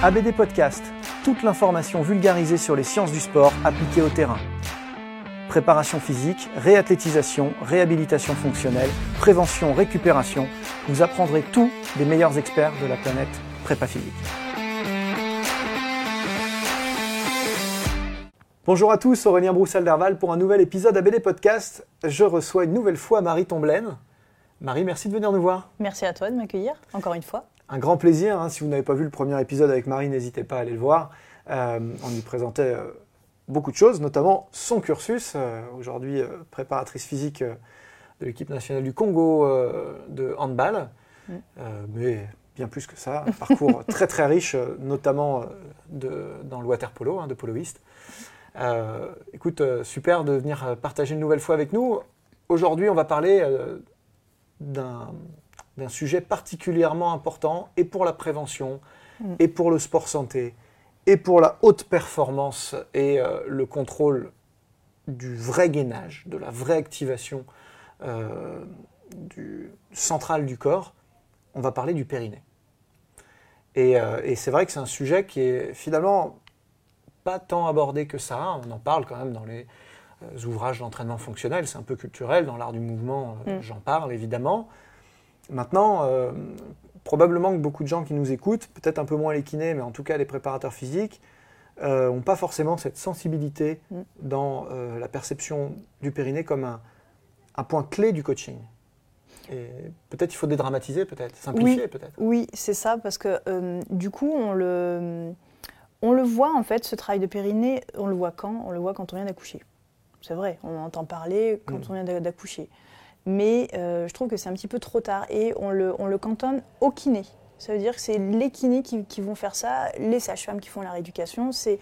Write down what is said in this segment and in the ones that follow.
ABD Podcast, toute l'information vulgarisée sur les sciences du sport appliquées au terrain. Préparation physique, réathlétisation, réhabilitation fonctionnelle, prévention, récupération, vous apprendrez tout des meilleurs experts de la planète prépa physique. Bonjour à tous, Aurélien Broussel-Derval pour un nouvel épisode ABD Podcast. Je reçois une nouvelle fois Marie Tomblaine. Marie, merci de venir nous voir. Merci à toi de m'accueillir, encore une fois. Un grand plaisir. hein. Si vous n'avez pas vu le premier épisode avec Marie, n'hésitez pas à aller le voir. Euh, on lui présentait euh, beaucoup de choses, notamment son cursus. Euh, Aujourd'hui, préparatrice physique de l'équipe nationale du Congo de handball. Mm. Mais bien plus que ça, un parcours très très riche, notamment de, dans le water polo, hein, de poloiste. Écoute, super de venir partager une nouvelle fois avec nous. Aujourd'hui, on va parler d'un d'un sujet particulièrement important et pour la prévention, Mm. et pour le sport santé, et pour la haute performance et euh, le contrôle du vrai gainage, de la vraie activation euh, du, centrale du corps, on va parler du périnée. Et, euh, et c'est vrai que c'est un sujet qui est finalement pas tant abordé que ça. On en parle quand même dans les ouvrages d'entraînement fonctionnel, c'est un peu culturel, dans l'art du mouvement, Mm. j'en parle évidemment. Maintenant, euh, probablement que beaucoup de gens qui nous écoutent, peut-être un peu moins les kinés, mais en tout cas les préparateurs physiques, n'ont pas forcément cette sensibilité Mm. dans euh, la perception du périnée comme un, un point clé du coaching. Et peut-être il faut dédramatiser, peut-être, simplifier peut-être. Oui, c'est ça, parce que euh, du coup, on le, on le voit en fait, ce travail de périnée, on le voit quand? On le voit quand on vient d'accoucher. C'est vrai, on en entend parler quand Mm. on vient d'a- d'accoucher. Mais euh, je trouve que c'est un petit peu trop tard et on le, on le cantonne au kiné. Ça veut dire que c'est les kinés qui, vont faire ça, les sages-femmes qui font la rééducation. C'est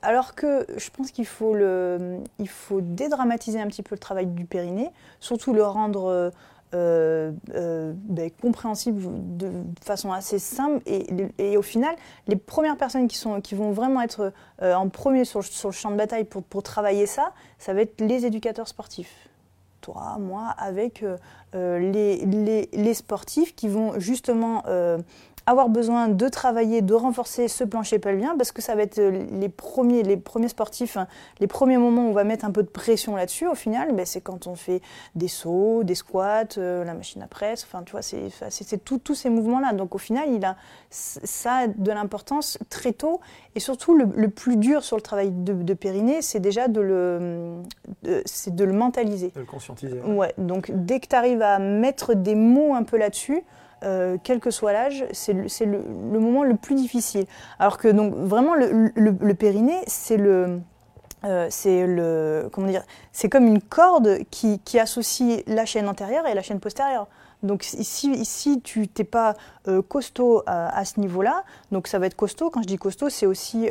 alors que je pense qu'il faut, le, il faut dédramatiser un petit peu le travail du périnée, surtout le rendre euh, euh, ben, compréhensible de façon assez simple. Et, au final, les premières personnes qui, sont, qui vont vraiment être en premier sur, le- champ de bataille pour travailler ça, ça va être les éducateurs sportifs. Toi, moi, avec euh, euh, les, sportifs qui vont justement euh, avoir besoin de travailler, de renforcer ce plancher pelvien, parce que ça va être euh, les premiers, les premiers sportifs, hein, les premiers moments où on va mettre un peu de pression là-dessus. Au final, ben, c'est quand on fait des sauts, des squats, euh, la machine à presse, enfin, tu vois, c'est tous ces mouvements-là. Donc au final, il a, ça a de l'importance très tôt. Et surtout, le, le plus dur sur le travail de, de périnée, c'est déjà de le, de- de le mentaliser. De le conscientiser. Ouais, donc dès que tu arrives à mettre des mots un peu là-dessus, euh, quel que soit l'âge, c'est le, c'est le- le moment le plus difficile. Alors que donc vraiment le, le- périnée, c'est le, euh, c'est le, comment dire, c'est comme une corde qui, qui associe la chaîne antérieure et la chaîne postérieure. Donc ici, ici tu t'es pas euh, costaud à, à ce niveau-là, donc ça va être costaud. Quand je dis costaud, c'est aussi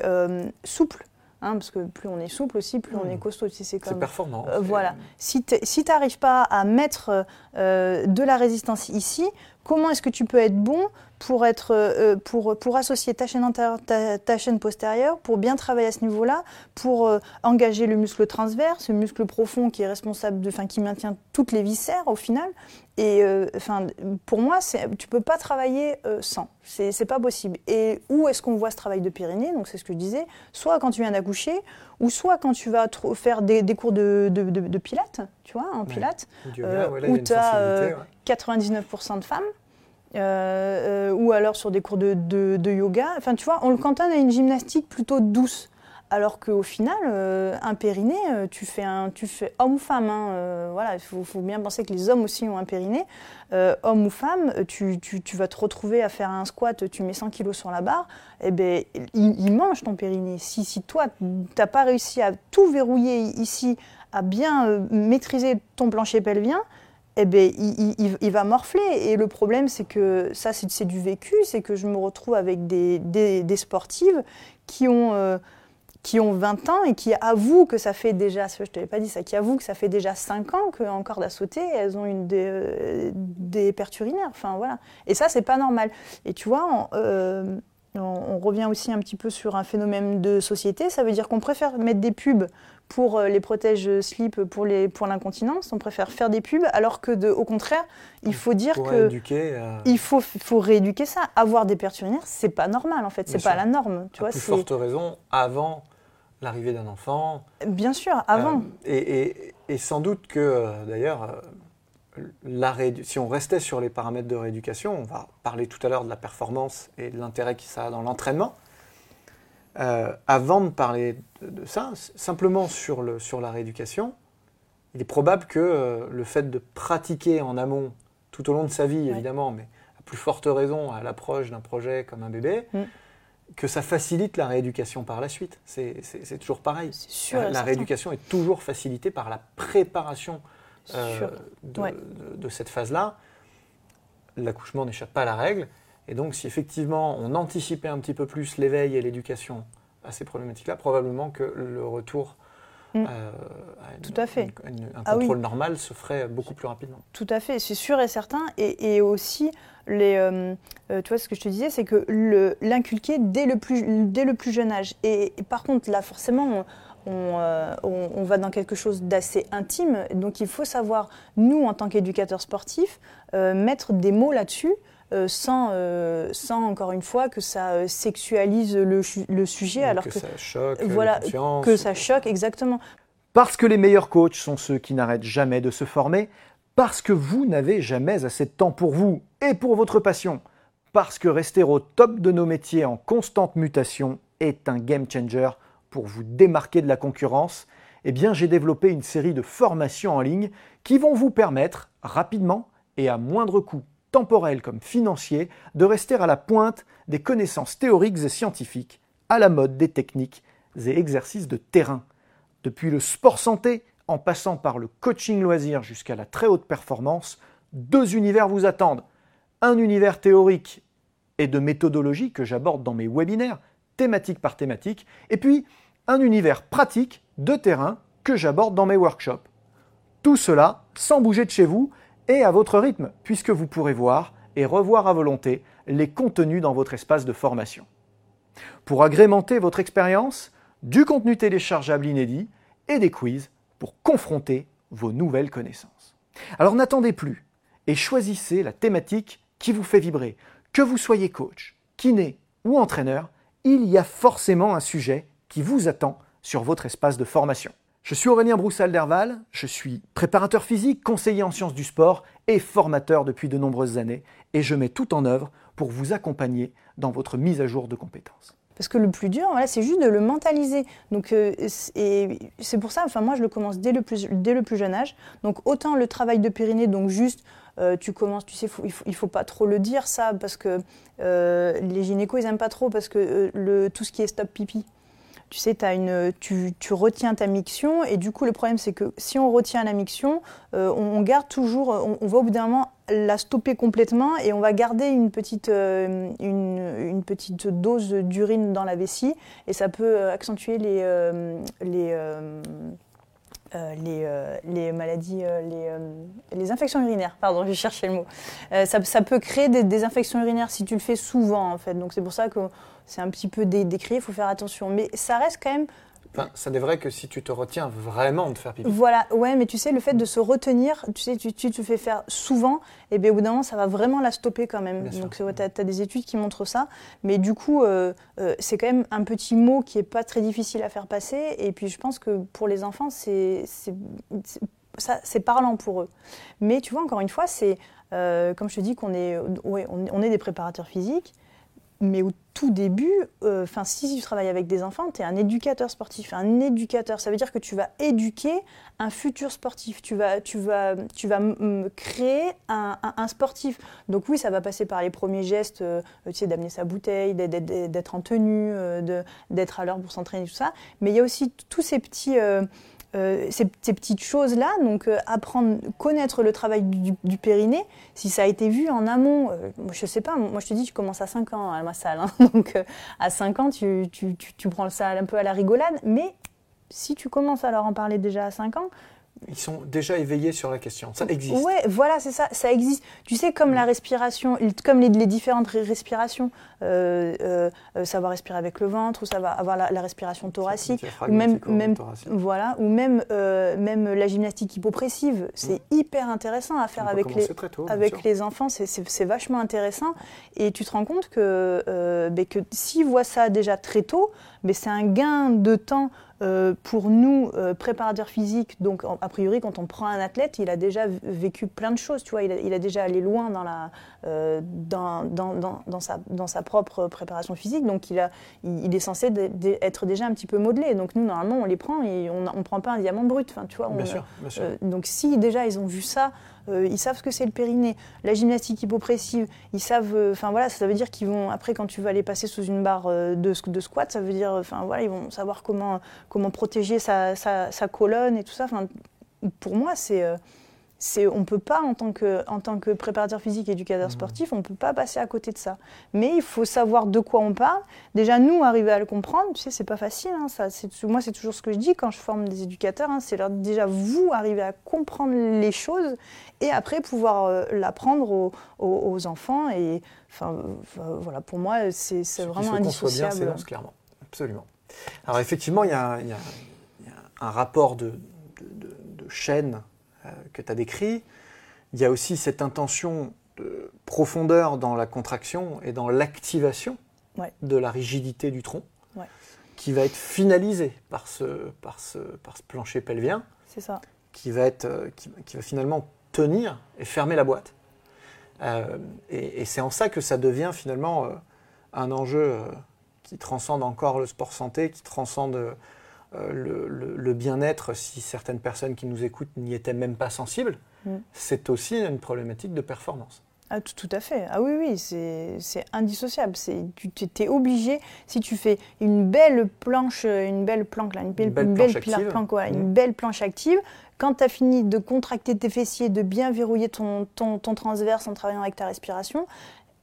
souple, hein, parce que plus on est souple aussi, plus on est costaud. Si c'est comme performant. euh, voilà. Si tu n'arrives pas à mettre euh, de la résistance ici, comment est-ce que tu peux être bon pour, être, euh, pour, pour associer ta chaîne antérieure, ta, chaîne postérieure, pour bien travailler à ce niveau-là, pour euh, engager le muscle transverse, ce muscle profond qui est responsable, de, qui maintient toutes les viscères au final. Et euh, enfin, pour moi, tu peux pas travailler sans. C'est pas possible. Et où est-ce qu'on voit ce travail de Pyrénées? Donc c'est ce que je disais. Soit quand tu viens d'accoucher, ou soit quand tu vas faire des, des cours de, de, de, pilates, tu vois, en pilates, où tu as 99% de femmes. Euh, euh, ou alors sur des cours de, de, yoga. Enfin, tu vois, on le cantonne à une gymnastique plutôt douce. Alors qu'au final, euh, un périnée, tu fais, un, tu fais homme ou femme. Hein, voilà, il faut, bien penser que les hommes aussi ont un périnée. homme ou femme, tu, tu, tu, vas te retrouver à faire un squat, tu mets 100 kilos sur la barre, et eh ben, il, mange ton périnée. Si, si toi, tu n'as pas réussi à tout verrouiller ici, à bien maîtriser ton plancher pelvien, eh ben, il, va morfler. Et le problème, c'est que ça, c'est du vécu, c'est que je me retrouve avec des, des, sportives qui ont, euh, qui ont 20 ans et qui avouent que ça fait déjà, je ne t'avais pas dit ça, qui avouent que ça fait déjà 5 ans qu'en corde à sauter, elles ont une des, euh, des perturinaires. Enfin, voilà. Et ça, c'est pas normal. Et tu vois, euh, on, revient aussi un petit peu sur un phénomène de société. Ça veut dire qu'on préfère mettre des pubs pour euh, les protèges slip pour les pour l'incontinence. On préfère faire des pubs, alors que de, au contraire, il faut dire que euh, il faut faut rééduquer ça. Avoir des perturinaires, c'est pas normal en fait, c'est pas la norme. Tu vois, plus forte raison avant l'arrivée d'un enfant. Bien sûr, avant. Euh, et, et, sans doute que d'ailleurs si on restait sur les paramètres de rééducation, on va parler tout à l'heure de la performance et de l'intérêt que ça a dans l'entraînement. Euh, avant de parler de, ça, simplement sur, le, sur la rééducation, il est probable que euh, le fait de pratiquer en amont tout au long de sa vie, évidemment, mais à plus forte raison à l'approche d'un projet comme un bébé, mm. que ça facilite la rééducation par la suite. C'est toujours pareil. la rééducation est toujours facilitée par la préparation euh, de, cette phase-là, l'accouchement n'échappe pas à la règle. Et donc, si effectivement on anticipait un petit peu plus l'éveil et l'éducation à ces problématiques-là, probablement que le retour euh, à, Tout à fait. un ah contrôle normal se ferait beaucoup plus rapidement. Tout à fait, c'est sûr et certain. Et, aussi, les, euh, tu vois, ce que je te disais, c'est que l'inculquer dès, le plus, dès le plus jeune âge. Et, par contre, là, forcément, euh, on, va dans quelque chose d'assez intime. Donc il faut savoir, nous, en tant qu'éducateurs sportifs, euh, mettre des mots là-dessus. Euh, sans, sans, encore une fois, que ça sexualise le, sujet. alors que, ça choque, voilà, que ça choque, exactement. Parce que les meilleurs coachs sont ceux qui n'arrêtent jamais de se former, parce que vous n'avez jamais assez de temps pour vous et pour votre passion, parce que rester au top de nos métiers en constante mutation est un game changer pour vous démarquer de la concurrence, eh bien j'ai développé une série de formations en ligne qui vont vous permettre rapidement et à moindre coût temporel comme financier de rester à la pointe des connaissances théoriques et scientifiques à la mode des techniques et exercices de terrain. Depuis le sport santé en passant par le coaching loisir jusqu'à la très haute performance, deux univers vous attendent. Un univers théorique et de méthodologie que j'aborde dans mes webinaires, thématique par thématique, et puis un univers pratique de terrain que j'aborde dans mes workshops. Tout cela sans bouger de chez vous et à votre rythme, puisque vous pourrez voir et revoir à volonté les contenus dans votre espace de formation. Pour agrémenter votre expérience, du contenu téléchargeable inédit et des quiz pour confronter vos nouvelles connaissances. Alors n'attendez plus et choisissez la thématique qui vous fait vibrer. Que vous soyez coach, kiné ou entraîneur, il y a forcément un sujet qui vous attend sur votre espace de formation. Je suis Aurélien Broussal-Derval, je suis préparateur physique, conseiller en sciences du sport et formateur depuis de nombreuses années, et je mets tout en œuvre pour vous accompagner dans votre mise à jour de compétences. Parce que le plus dur, voilà, c'est juste de le mentaliser. Donc, euh, c'est pour ça, enfin moi, je le commence dès le plus, jeune âge. Donc, autant le travail de périnée, donc juste euh, tu commences, tu sais, il faut, faut pas trop le dire ça, parce que euh, les gynécos, ils aiment pas trop, parce que tout ce qui est stop pipi, tu sais, as une, tu, tu, retiens ta miction, et du coup, le problème, c'est que si on retient la miction, on, garde toujours, on, va au bout d'un moment la stopper complètement, et on va garder une petite, une, une, petite dose d'urine dans la vessie, et ça peut accentuer les, les euh, les, euh, les, maladies, euh, les, les, infections urinaires. Pardon, je cherchais le mot. Ça, ça, peut créer des, des, infections urinaires si tu le fais souvent, en fait. Donc c'est pour ça que c'est un petit peu décrié, il faut faire attention. Mais ça reste quand même ça n'est vrai que si tu te retiens vraiment de faire pipi. Voilà, ouais, mais tu sais, le fait de se retenir, tu sais, tu, tu te fais faire souvent, et bien au bout d'un moment, ça va vraiment la stopper quand même. Donc tu as, des études qui montrent ça. Mais du coup, euh, euh, c'est quand même un petit mot qui n'est pas très difficile à faire passer. Et puis je pense que pour les enfants, c'est parlant pour eux. Mais tu vois, encore une fois, c'est euh, comme je te dis qu'on est, ouais, on est des préparateurs physiques mais au tout début, euh, enfin, si tu travailles avec des enfants, tu es un éducateur sportif. Un éducateur, ça veut dire que tu vas éduquer un futur sportif. Tu vas, tu vas, tu vas créer un, sportif. Donc oui, ça va passer par les premiers gestes, euh, d'amener sa bouteille, d'être en tenue, euh, d'être à l'heure pour s'entraîner, tout ça. Mais il y a aussi tous ces petits euh, ces, petites choses-là, donc euh, apprendre, connaître le travail du, périnée, si ça a été vu en amont, euh, je sais pas, moi je te dis, tu commences à 5 ans à ma salle, hein, donc à 5 ans, tu, tu, tu, prends ça un peu à la rigolade, mais si tu commences à leur en parler déjà à 5 ans, ils sont déjà éveillés sur la question. Ça existe. Ouais, voilà, c'est ça. Ça existe. Tu sais, comme la respiration, comme les, différentes respirations, euh, euh, ça va respirer avec le ventre, ou ça va avoir la, respiration thoracique, ou même, même voilà, ou même, euh, même la gymnastique hypopressive. C'est mm. hyper intéressant à faire avec les, avec les enfants. C'est vachement intéressant. Et tu te rends compte que, ben, que s'ils voient ça déjà très tôt, mais ben, c'est un gain de temps euh, pour nous, euh, préparateurs physiques, donc a priori, quand on prend un athlète, il a déjà vécu plein de choses, tu vois, il a, déjà allé loin dans, la, euh, dans, dans, dans, sa, dans sa propre préparation physique, donc il, a, il, est censé être déjà un petit peu modelé. Donc nous, normalement, on les prend et on ne prend pas un diamant brut, tu vois. bien sûr, bien sûr. donc si déjà ils ont vu ça, euh, ils savent ce que c'est le périnée. La gymnastique hypopressive, ils savent. Euh, enfin voilà, ça veut dire qu'ils vont après quand tu vas les passer sous une barre euh, de, squat, ça veut dire. Enfin voilà, ils vont savoir comment comment protéger sa, sa, colonne et tout ça. Pour moi, c'est on peut pas en tant que en tant que préparateur physique et éducateur mmh. sportif, on peut pas passer à côté de ça. Mais il faut savoir de quoi on parle. Déjà nous arriver à le comprendre, tu sais, c'est pas facile. Hein, ça, moi c'est toujours ce que je dis quand je forme des éducateurs, hein, c'est leur déjà vous arriver à comprendre les choses et après pouvoir euh, l'apprendre aux, enfants. Et enfin voilà, pour moi c'est vraiment indissociable. bien, c'est clairement, absolument. Alors effectivement, il y, a, un rapport de, de, de chaîne euh, que tu as décrit. Il y a aussi cette intention de profondeur dans la contraction et dans l'activation de la rigidité du tronc, qui va être finalisée par ce, par ce, par ce plancher pelvien. C'est ça. Qui va, être, euh, qui, va finalement tenir et fermer la boîte. Euh, et, c'est en ça que ça devient finalement un enjeu qui transcende encore le sport santé, qui transcende euh, le, bien-être, si certaines personnes qui nous écoutent n'y étaient même pas sensibles, mm. c'est aussi une problématique de performance. Ah, tout, à fait. Ah oui, oui, c'est indissociable. Tu es obligé, si tu fais une belle planche, une belle planque, une belle, planche active, une mm. belle planche active, quand tu as fini de contracter tes fessiers, de bien verrouiller ton, ton, ton transverse en travaillant avec ta respiration,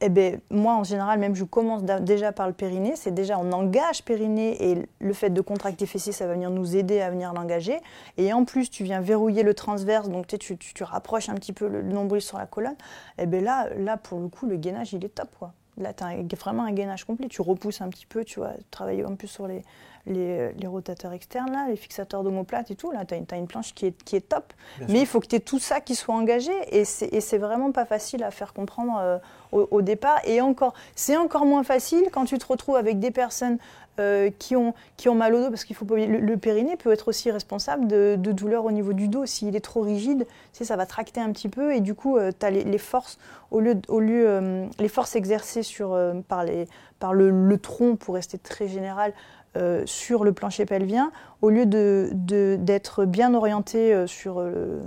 eh ben, moi, en général, même je commence déjà par le périnée. C'est déjà, on engage périnée et le fait de contracter fessier, ça va venir nous aider à venir l'engager. Et en plus, tu viens verrouiller le transverse, donc tu, tu, tu rapproches un petit peu le, nombril sur la colonne. Et eh ben là, là, pour le coup, le gainage, il est top. Quoi. Là, tu as vraiment un gainage complet. Tu repousses un petit peu, tu vois, travailler un peu sur les, les, rotateurs externes, là, les fixateurs d'omoplate et tout. Là, tu as, une planche qui est, qui est top. Mais il faut que tu aies tout ça qui soit engagé. Et c'est vraiment pas facile à faire comprendre euh, au, départ. Et encore, c'est encore moins facile quand tu te retrouves avec des personnes euh, qui, ont, qui ont mal au dos, parce qu'il faut pas le, le, périnée peut être aussi responsable de, de douleurs au niveau du dos. S'il est trop rigide, tu sais, ça va tracter un petit peu et du coup, euh, tu as les, forces, au lieu, au lieu les forces exercées sur, par, les, par le, le, tronc, pour rester très général, euh, sur le plancher pelvien, au lieu d'être de, d'être bien orienté euh, sur, euh,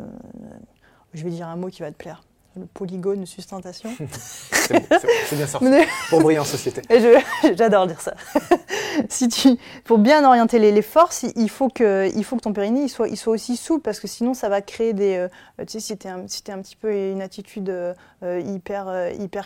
je vais dire un mot qui va te plaire, le polygone sustentation. c'est bien sorti. pour briller en société. J'adore dire ça. si tu, pour bien orienter les, forces, il faut, que, il faut que ton périnée il soit, il soit aussi souple parce que sinon ça va créer des. tu sais, si tu un, si es un petit peu une attitude hyper, hyper.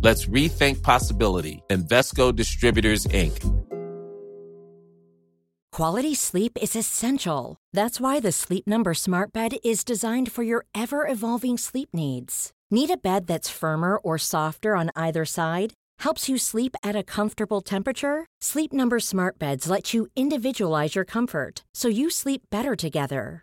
Let's rethink possibility. Invesco Distributors, Inc. Quality sleep is essential. That's why the Sleep Number Smart Bed is designed for your ever evolving sleep needs. Need a bed that's firmer or softer on either side? Helps you sleep at a comfortable temperature? Sleep Number Smart Beds let you individualize your comfort so you sleep better together.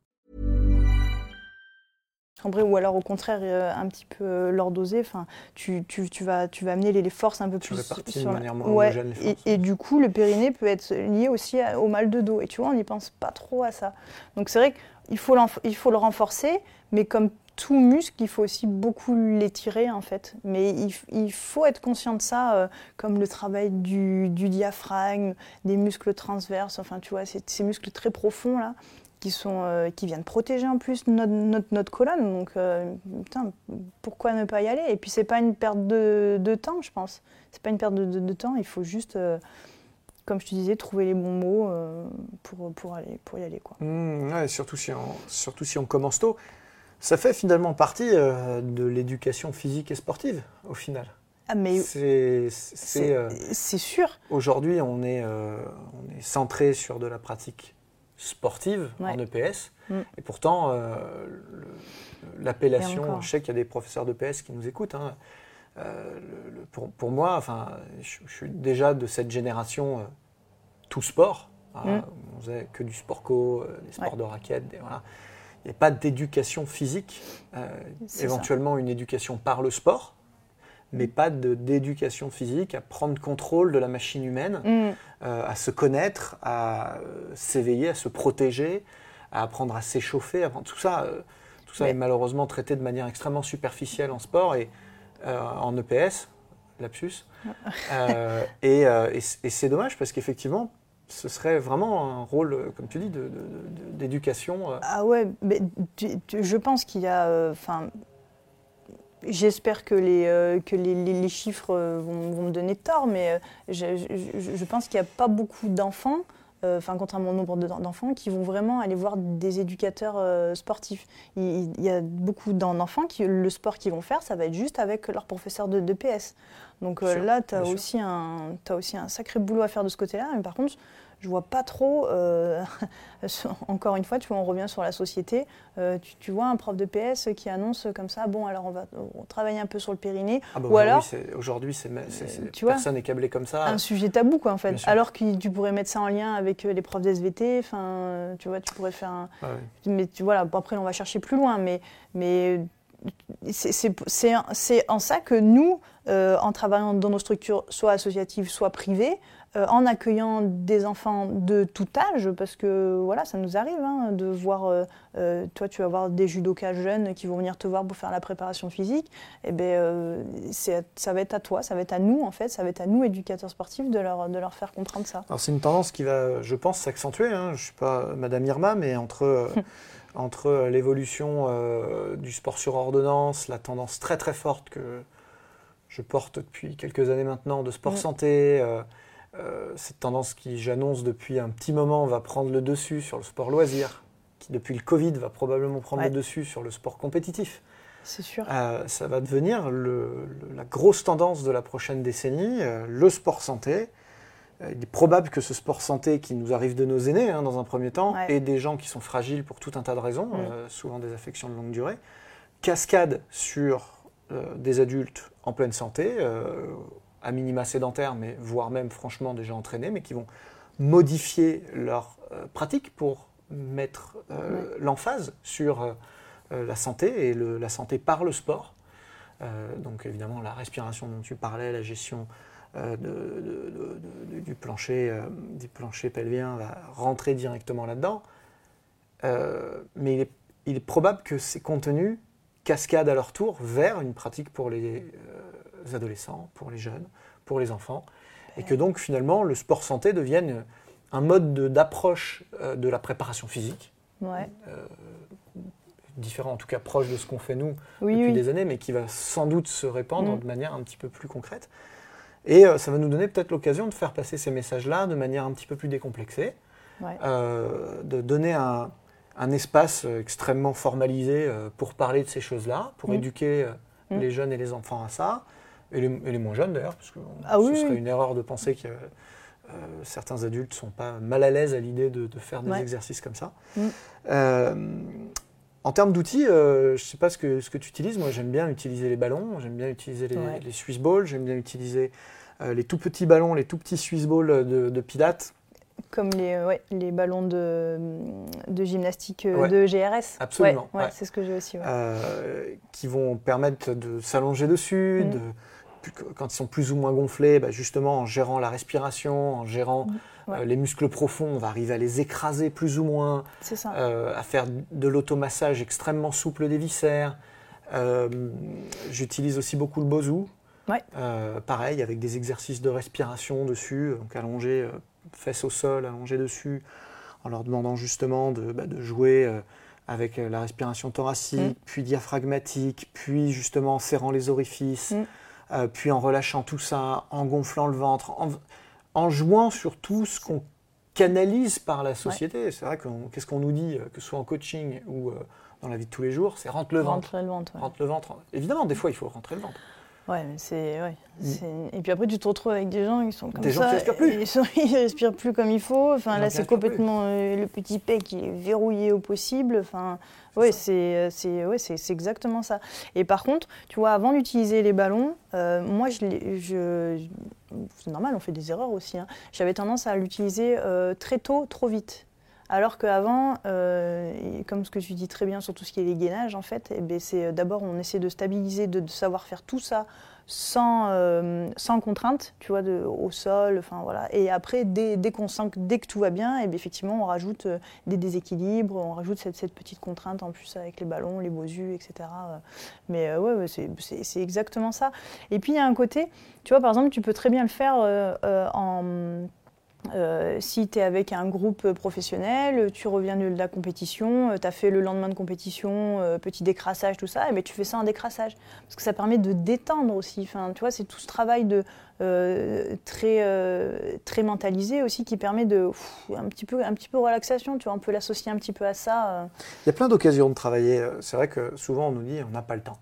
Cambrer, ou alors au contraire euh, un petit peu leur doser. Enfin, tu, tu, tu vas tu vas amener les, les forces un peu Tu plus de sur la- manière moins Ouais, homogène les et, et du coup, le périnée peut être lié aussi au mal de dos. Et tu vois, on n'y pense pas trop à ça. Donc c'est vrai qu'il faut, il faut le renforcer, mais comme tout muscle, il faut aussi beaucoup l'étirer en fait. Mais il, faut être conscient de ça, euh, comme le travail du, du diaphragme, des muscles transverses, enfin tu vois, ces, ces muscles très profonds là, qui, sont, euh, qui viennent protéger en plus notre, notre, notre colonne. Donc euh, putain, pourquoi ne pas y aller? Et puis c'est pas une perte de, de temps, je pense. C'est pas une perte de, de- de temps, il faut juste, euh, comme je te disais, trouver les bons mots euh, pour, pour, aller, pour y aller. Quoi. Mmh, ouais, surtout, si on, surtout si on commence tôt. Ça fait finalement partie de l'éducation physique et sportive, au final. Ah, mais C'est, euh, sûr. aujourd'hui, on est, euh, on est centré sur de la pratique sportive en. EPS. Mm. Et pourtant, euh, l'appellation, je sais qu'il y a des professeurs d'EPS qui nous écoutent. hein. Euh, le- le- pour, pour moi, enfin, je, je suis déjà de cette génération euh, tout sport. hein. Mm. On faisait que du sport co, des sports Ouais. de raquettes. des- voilà. Il n'y a pas d'éducation physique, éventuellement une éducation par le sport, mais pas d'éducation physique à prendre contrôle de la machine humaine, Mm. euh, à se connaître, à euh, s'éveiller, à se protéger, à apprendre à s'échauffer. Tout ça, euh, tout ça Mais- est malheureusement traité de manière extrêmement superficielle en sport et euh, en EPS, lapsus. Et et c'est dommage parce qu'effectivement, ce serait vraiment un rôle, comme tu dis, de- de- de- d'éducation. Ah ouais, mais tu- tu- je pense qu'il y a. euh, j'espère que les euh, que les, les- les chiffres euh, vont, vont me donner tort, mais euh, je, je- je pense qu'il n'y a pas beaucoup d'enfants. euh, Enfin, contrairement au nombre de- d'enfants, qui vont vraiment aller voir des éducateurs euh, sportifs. Il, il y a beaucoup d'enfants qui, le sport qu'ils vont faire, ça va être juste avec leur professeur de, de PS. Donc euh, Sûr, là, tu as, t'as aussi un sacré boulot à faire de ce côté-là. Mais par contre, je vois pas trop. euh, encore une fois, tu vois, on revient sur la société. Euh, tu, tu vois un prof de PS qui annonce comme ça, bon, alors on va on travaille un peu sur le périnée. ah bah Ou alors, aujourd'hui, personne n'est câblé comme ça. un sujet tabou, quoi, en fait. Alors que tu pourrais mettre ça en lien avec euh, les profs d'SVT. Enfin, tu vois, tu pourrais faire un. Ah. Mais tu vois, là, bon, après, on va chercher plus loin. Mais, mais c'est- en- c'est en ça que nous, euh, en travaillant dans nos structures, soit associatives, soit privées, euh, en accueillant des enfants de tout âge, parce que voilà, ça nous arrive hein, de voir, euh, euh, toi tu vas voir des judokas jeunes qui vont venir te voir pour faire la préparation physique, et ben euh, c'est- ça va être à toi, ça va être à nous en fait, ça va être à nous éducateurs sportifs de leur, de leur faire comprendre ça. Alors c'est une tendance qui va, je pense, s'accentuer. hein. Je ne suis pas Madame Irma, mais entre, entre l'évolution euh, du sport sur ordonnance, la tendance très très forte que je porte depuis quelques années maintenant de sport Mm. santé, euh, euh, cette tendance qui, j'annonce depuis un petit moment, va prendre le dessus sur le sport loisir, qui depuis le Covid va probablement prendre Ouais. le dessus sur le sport compétitif. C'est sûr. Euh, ça va devenir le- le- la grosse tendance de la prochaine décennie, euh, le sport santé. Il est probable que ce sport santé qui nous arrive de nos aînés, hein, dans un premier temps, Ouais. et des gens qui sont fragiles pour tout un tas de raisons, souvent des affections de longue durée, cascade sur des adultes en pleine santé, à minima sédentaires, mais voire même franchement déjà entraînés, mais qui vont modifier leur euh, pratique pour mettre euh, l'emphase sur euh, la santé et le- la santé par le sport. Donc évidemment la respiration dont tu parlais, la gestion de- de- de- de- du, plancher, du plancher pelvien va rentrer directement là-dedans. Mais il est, il est probable que ces contenus cascadent à leur tour vers une pratique pour les euh, adolescents, pour les jeunes, pour les enfants, et que donc finalement le sport santé devienne un mode de- d'approche euh, de la préparation physique, Ouais. différent en tout cas proche de ce qu'on fait nous Oui, depuis oui. des années, mais qui va sans doute se répandre Mm. de manière un petit peu plus concrète. Et euh, ça va nous donner peut-être l'occasion de faire passer ces messages-là de manière un petit peu plus décomplexée, Ouais. euh, de donner un, un espace euh, extrêmement formalisé euh, pour parler de ces choses-là, pour Mm. éduquer euh, Mm. les jeunes et les enfants à ça, et les, et les moins jeunes d'ailleurs, parce que Ah ce oui, serait oui. une erreur de penser que euh, certains adultes ne sont pas mal à l'aise à l'idée de, de faire des Ouais. exercices comme ça. Mm. Euh, en termes d'outils, euh, je ne sais pas ce que, ce que tu utilises. Moi, j'aime bien utiliser les ballons, j'aime bien utiliser les, Ouais. les Swiss balls, j'aime bien utiliser les tout petits ballons, les tout petits Swiss balls de, de Pilates. Comme les, ouais, les ballons de, de gymnastique Ouais. de GRS. Absolument, Ouais, c'est ce que j'ai aussi. euh, qui vont permettre de s'allonger dessus, Mm. de- quand ils sont plus ou moins gonflés, bah, justement en gérant la respiration, en gérant Ouais. euh, les muscles profonds, on va arriver à les écraser plus ou moins, ça. euh, à faire de l'automassage extrêmement souple des viscères. Euh, J'utilise aussi beaucoup le bozu. Ouais. Pareil, avec des exercices de respiration dessus, donc allongé, fesses au sol, allongé dessus, en leur demandant justement de, bah, de jouer avec la respiration thoracique, Mm. puis diaphragmatique, puis justement en serrant les orifices, Mm. Euh, puis en relâchant tout ça, en gonflant le ventre, en, en jouant sur tout ce qu'on canalise par la société. C'est vrai que qu'est-ce qu'on nous dit, euh, que ce soit en coaching ou euh, dans la vie de tous les jours, c'est rentre le ventre. Rentrer le ventre. ouais. Rentre le ventre. Évidemment, des fois, il faut rentrer le ventre. Ouais, c'est. Ouais, Mm. Et puis après, tu te retrouves avec des gens qui sont comme Des gens ça. qui respirent plus. Ils, sont- ils respirent plus comme il faut. Enfin, là, c'est complètement. euh, le petit pec qui est verrouillé au possible. Enfin, ouais, c'est euh, c'est ouais, exactement ça. Et par contre, tu vois, avant d'utiliser les ballons, euh, moi, je, c'est normal, on fait des erreurs aussi. hein. J'avais tendance à l'utiliser euh, très tôt, trop vite. Alors qu'avant, euh, comme ce que tu dis très bien sur tout ce qui est les gainages, en fait, eh ben, c'est euh, d'abord on essaie de stabiliser, de, savoir faire tout ça sans, euh, contrainte, tu vois, au sol, enfin voilà. Et après, dès, dès qu'on sent que, dès que tout va bien, et bien effectivement, on rajoute euh, des déséquilibres, on rajoute cette, petite contrainte en plus avec les ballons, les bosus, etc. Mais euh, ouais, c'est- exactement ça. Et puis il y a un côté, tu vois, par exemple, tu peux très bien le faire en euh, si tu es avec un groupe professionnel, tu reviens de la compétition, tu as fait le lendemain de compétition, euh, petit décrassage, tout ça, et ben, tu fais ça en décrassage. Parce que ça permet de détendre aussi. Enfin, tu vois, c'est tout ce travail de, euh, très, euh, très mentalisé aussi qui permet de pff, un, petit peu, un petit peu relaxation. Tu vois, on peut l'associer un petit peu à ça. euh. Il y a plein d'occasions de travailler. Euh, C'est vrai que souvent, on nous dit on n'a pas le temps.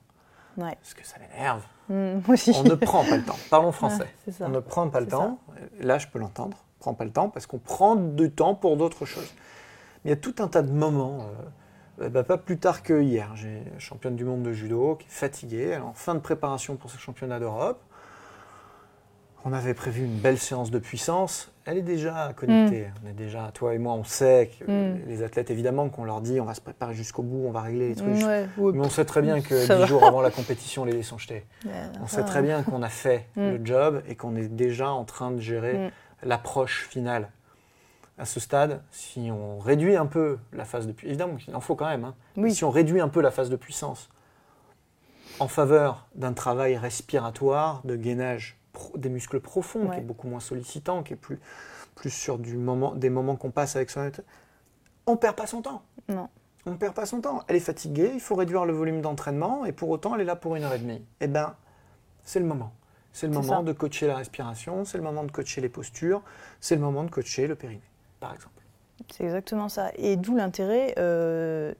Ouais. Parce que ça m'énerve. Mm, moi aussi. On ne prend pas le temps. Parlons français. On ne prend pas le temps. Là, je peux l'entendre. On prend pas le temps parce qu'on prend du temps pour d'autres choses. Mais il y a tout un tas de moments. euh, euh, bah, pas plus tard que hier, j'ai une championne du monde de judo qui est fatiguée, elle est en fin de préparation pour ce championnat d'Europe. On avait prévu une belle séance de puissance. Elle est déjà connectée. Mm. On est déjà, toi et moi, on sait que Mm. les athlètes, évidemment, qu'on leur dit on va se préparer jusqu'au bout, on va régler les trucs. Ouais, Mais on sait très bien que dix jours avant la compétition, les dés sont jetés. On sait va. très bien qu'on a fait Mm. le job et qu'on est déjà en train de gérer. L'approche finale. À ce stade, si on réduit un peu la phase de puissance, évidemment qu'il en faut quand même, hein, Oui. si on réduit un peu la phase de puissance en faveur d'un travail respiratoire, de gainage des muscles profonds, qui est beaucoup moins sollicitant, qui est plus, plus sur du moment, des moments qu'on passe avec son on perd pas son temps. Non. On ne perd pas son temps. Elle est fatiguée, il faut réduire le volume d'entraînement et pour autant elle est là pour une heure et demie. Eh bien, c'est le moment. C'est le moment ça. de coacher la respiration, c'est le moment de coacher les postures, c'est le moment de coacher le périnée, par exemple. C'est exactement ça. Et d'où l'intérêt euh,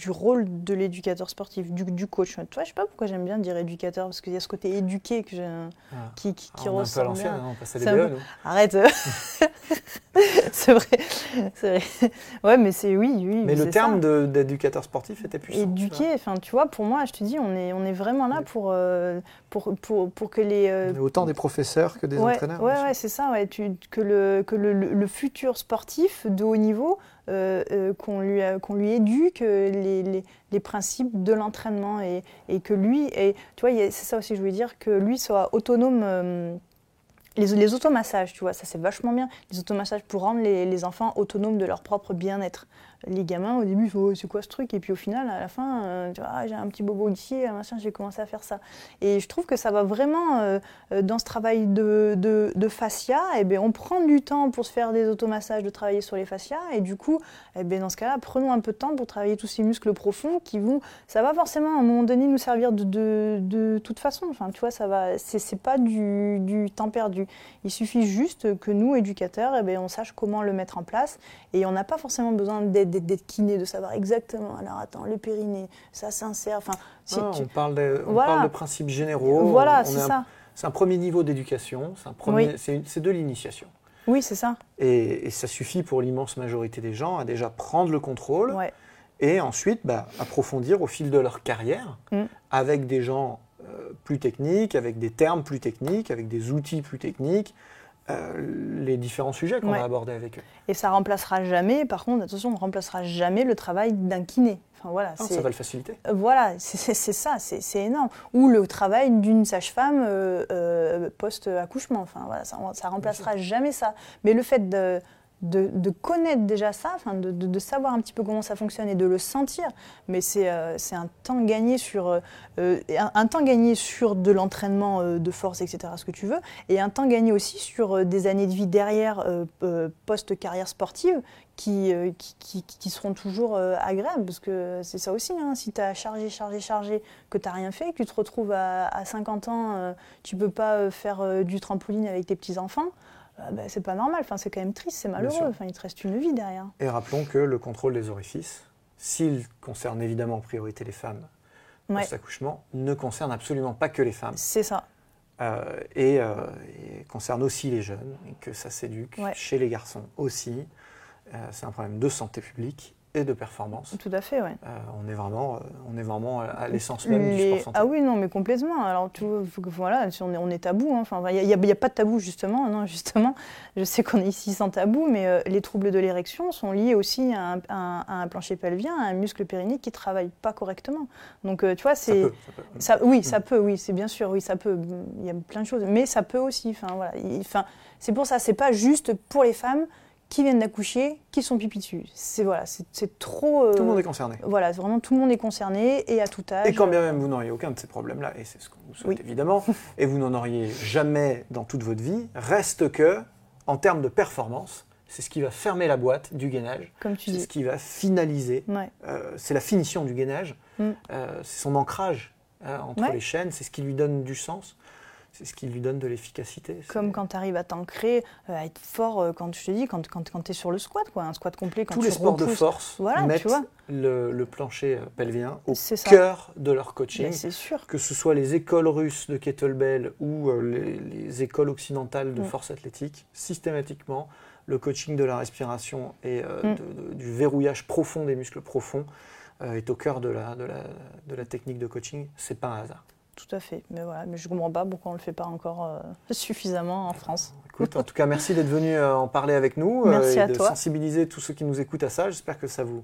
du rôle de l'éducateur sportif, du, du coach. Tu vois, je sais pas pourquoi j'aime bien dire éducateur, parce qu'il y a ce côté éduqué que j'ai- Voilà. qui, qui, qui Ah, on est un peu à bien. hein, on passait peu- nous. Arrête C'est vrai. C'est vrai. Ouais, mais c'est oui, oui. Mais le terme d'éducateur sportif était puissant. Éduquer, enfin, tu vois, pour moi, je te dis, on est, on est vraiment là Oui. pour, euh, pour, pour, pour que les. euh, On est autant des professeurs que des ouais, entraîneurs. Ouais, ouais, c'est ça, ouais, tu- que, le, que le, le- le futur sportif de haut niveau, qu'on lui, qu'on lui éduque euh, les, les- les principes de l'entraînement et, que lui, et, tu vois, c'est ça aussi je voulais dire, que lui soit autonome. euh, les, les automassages, tu vois, ça c'est vachement bien. Les automassages pour rendre les enfants autonomes de leur propre bien-être. Les gamins, au début, Oh, c'est quoi ce truc? Et puis au final, à la fin, euh, tu vois, Ah, j'ai un petit bobo ici, euh, machin, j'ai commencé à faire ça. Et je trouve que ça va vraiment euh, euh, dans ce travail de, de, de fascia. Et ben, on prend du temps pour se faire des automassages, de travailler sur les fascias. Et du coup, eh ben, dans ce cas-là, prenons un peu de temps pour travailler tous ces muscles profonds qui vont. Ça va forcément à un moment donné nous servir de, de, de toute façon. Enfin, tu vois, ça va. C'est pas du, du temps perdu. Il suffit juste que nous, éducateurs, eh ben, on sache comment le mettre en place. Et on n'a pas forcément besoin d'être d'être- kiné, de savoir exactement. Alors attends, le périnée, ça s'insère. Enfin, si Ah, tu- on parle de, on Voilà. parle de principes généraux. Voilà, c'est ça. C'est un premier niveau d'éducation, c'est un premier- Oui. c'est une- c'est de l'initiation. Oui, c'est ça. Et, et ça suffit pour l'immense majorité des gens à déjà prendre le contrôle Ouais. et ensuite bah, approfondir au fil de leur carrière Mm. avec des gens euh, plus techniques, avec des termes plus techniques, avec des outils plus techniques, euh, les différents sujets qu'on Ouais. va aborder avec eux. Et ça remplacera jamais, par contre, attention, on ne remplacera jamais le travail d'un kiné. Enfin, voilà, Ah, ça va le faciliter. Euh, Voilà, c'est ça, c'est énorme. Ou le travail d'une sage-femme euh, euh, post-accouchement. Enfin, voilà, ça, ça remplacera jamais ça. Mais le fait de, de, connaître déjà ça, de, de- savoir un petit peu comment ça fonctionne et de le sentir, mais c'est euh, un temps gagné sur euh, euh, un, temps gagné sur de l'entraînement de force, etc. Ce que tu veux, et un temps gagné aussi sur des années de vie derrière euh, post-carrière sportive qui, qui, seront toujours agréables. Parce que c'est ça aussi, hein, si tu as chargé, chargé, chargé, que tu n'as rien fait, que tu te retrouves à, à 50 ans, tu peux pas faire du trampoline avec tes petits-enfants, euh, bah, c'est pas normal. Enfin, c'est quand même triste, c'est malheureux. Enfin, il te reste une vie derrière. Et rappelons que le contrôle des orifices, s'il concerne évidemment en priorité les femmes Ouais, post-accouchement, ne concerne absolument pas que les femmes. c'est ça. Euh, et, euh, et concerne aussi les jeunes, et que ça s'éduque Ouais. chez les garçons aussi. Euh, c'est un problème de santé publique et de performance. Tout à fait, ouais. Euh, on, est vraiment, euh, on est vraiment à l'essence même du sport santé. Ah oui, non, mais complètement. Alors, tu voilà, on est, on est tabou. hein. Enfin, il n'y a, pas de tabou, justement. Non, justement, je sais qu'on est ici sans tabou, mais euh, les troubles de l'érection sont liés aussi à un, à un- à un plancher pelvien, à un muscle périnée qui ne travaille pas correctement. Donc, euh, tu vois, Ça peut, ça peut. Ça- oui, ça peut, oui, c'est bien sûr, oui, ça peut. Il y a plein de choses, mais ça peut aussi. Enfin, voilà. Il- Enfin, c'est pour ça, c'est pas juste pour les femmes qui viennent d'accoucher, qui sont pipi dessus. C'est voilà, c'est c'est trop. euh, Tout le monde est concerné. Voilà, vraiment tout le monde est concerné et à tout âge. Et quand bien même vous n'auriez aucun de ces problèmes-là, et c'est ce qu'on vous souhaite Oui. évidemment, et vous n'en auriez jamais dans toute votre vie, reste que, en termes de performance, c'est ce qui va fermer la boîte du gainage, Comme tu c'est dis. ce qui va finaliser, Ouais. euh, c'est la finition du gainage, Mm. euh, c'est son ancrage hein, entre Ouais. les chaînes, c'est ce qui lui donne du sens, c'est ce qui lui donne de l'efficacité. Comme quand tu arrives à t'ancrer, euh, à être fort, euh, quand je te dis, quand, quand, quand tu es sur le squat, quoi, un squat complet. Quand Tous tu les sports de force Voilà, tu mettent vois. le, le plancher euh, pelvien au cœur de leur coaching. Ben, c'est sûr. que ce soit les écoles russes de kettlebell ou euh, les, les écoles occidentales de Mm. force athlétique, systématiquement, le coaching de la respiration et Mm. de- de- du verrouillage profond des muscles profonds est au cœur de la, de, la, de la technique de coaching. C'est pas un hasard. Tout à fait. Mais voilà, mais je comprends pas pourquoi on le fait pas encore euh, suffisamment en France. Écoute, en tout cas, merci d'être venu euh, en parler avec nous Merci et à de toi. sensibiliser tous ceux qui nous écoutent à ça. J'espère que ça vous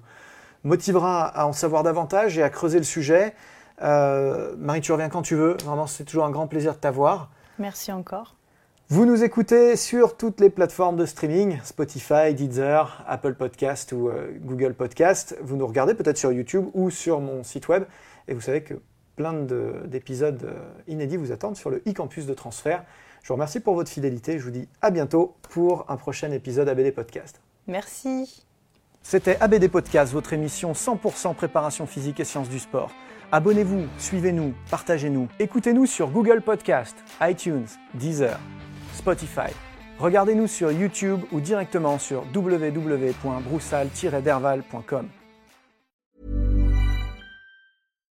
motivera à en savoir davantage et à creuser le sujet. Euh, Marie, tu reviens quand tu veux. Vraiment, c'est toujours un grand plaisir de t'avoir. Merci encore. Vous nous écoutez sur toutes les plateformes de streaming, Spotify, Deezer, Apple Podcast ou euh, Google Podcast. Vous nous regardez peut-être sur YouTube ou sur mon site web. Et vous savez que plein de- d'épisodes euh, inédits vous attendent sur le e-campus de transfert. Je vous remercie pour votre fidélité. Je vous dis à bientôt pour un prochain épisode ABD Podcast. Merci. C'était ABD Podcast, votre émission 100% préparation physique et sciences du sport. Abonnez-vous, suivez-nous, partagez-nous. Écoutez-nous sur Google Podcast, iTunes, Deezer, Spotify. Regardez-nous sur YouTube ou directement sur www.broussal-derval.com.